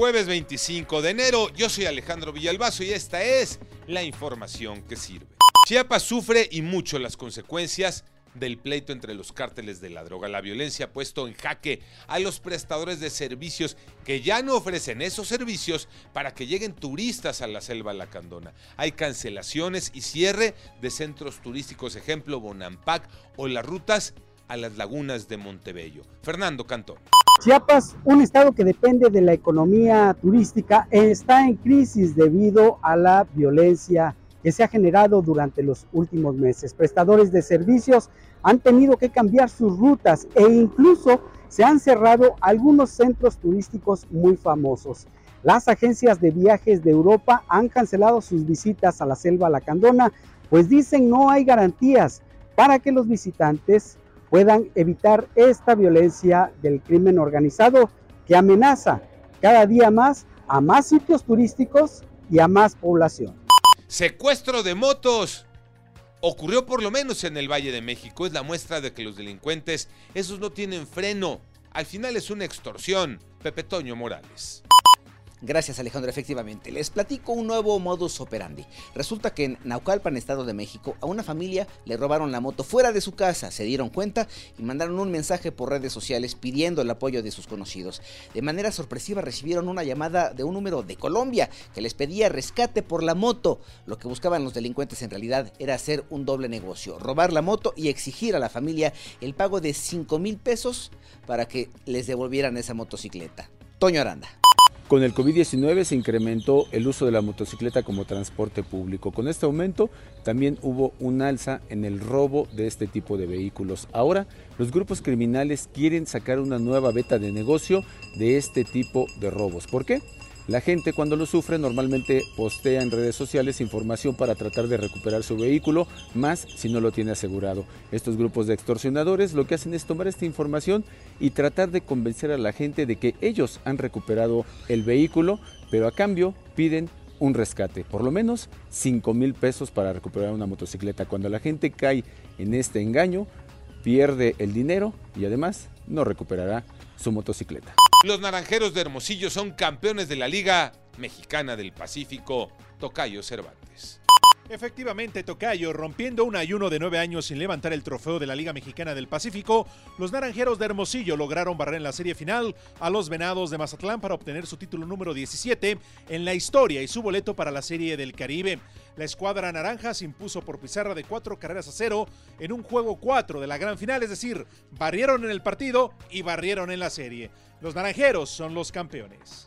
Jueves 25 de enero, yo soy Alejandro Villalbazo y esta es la información que sirve. Chiapas sufre y mucho las consecuencias del pleito entre los cárteles de la droga. La violencia ha puesto en jaque a los prestadores de servicios que ya no ofrecen esos servicios para que lleguen turistas a la selva lacandona. Hay cancelaciones y cierre de centros turísticos, ejemplo Bonampak o las rutas a las lagunas de Montebello. Fernando Cantón. Chiapas, un estado que depende de la economía turística, está en crisis debido a la violencia que se ha generado durante los últimos meses. Prestadores de servicios han tenido que cambiar sus rutas e incluso se han cerrado algunos centros turísticos muy famosos. Las agencias de viajes de Europa han cancelado sus visitas a la selva lacandona, pues dicen no hay garantías para que los visitantes puedan evitar esta violencia del crimen organizado que amenaza cada día más a más sitios turísticos y a más población. Secuestro de motos. Ocurrió por lo menos en el Valle de México. Es la muestra de que los delincuentes, esos no tienen freno. Al final es una extorsión. Pepe Toño Morales. Gracias Alejandro, efectivamente. Les platico un nuevo modus operandi. Resulta que en Naucalpan, Estado de México, a una familia le robaron la moto fuera de su casa, se dieron cuenta y mandaron un mensaje por redes sociales pidiendo el apoyo de sus conocidos. De manera sorpresiva recibieron una llamada de un número de Colombia que les pedía rescate por la moto. Lo que buscaban los delincuentes en realidad era hacer un doble negocio, robar la moto y exigir a la familia el pago de 5 mil pesos para que les devolvieran esa motocicleta. Toño Aranda. Con el COVID-19 se incrementó el uso de la motocicleta como transporte público. Con este aumento también hubo un alza en el robo de este tipo de vehículos. Ahora los grupos criminales quieren sacar una nueva beta de negocio de este tipo de robos. ¿Por qué? La gente cuando lo sufre normalmente postea en redes sociales información para tratar de recuperar su vehículo, más si no lo tiene asegurado. Estos grupos de extorsionadores lo que hacen es tomar esta información y tratar de convencer a la gente de que ellos han recuperado el vehículo, pero a cambio piden un rescate, por lo menos 5 mil pesos para recuperar una motocicleta. Cuando la gente cae en este engaño, pierde el dinero y además no recuperará su motocicleta. Los Naranjeros de Hermosillo son campeones de la Liga Mexicana del Pacífico, Tocayo Cervantes. Efectivamente, Tocayo, rompiendo un ayuno de nueve años sin levantar el trofeo de la Liga Mexicana del Pacífico, los Naranjeros de Hermosillo lograron barrer en la serie final a los Venados de Mazatlán para obtener su título número 17 en la historia y su boleto para la Serie del Caribe. La escuadra naranja se impuso por pizarra de cuatro carreras a cero en un juego cuatro de la gran final, es decir, barrieron en el partido y barrieron en la serie. Los naranjeros son los campeones.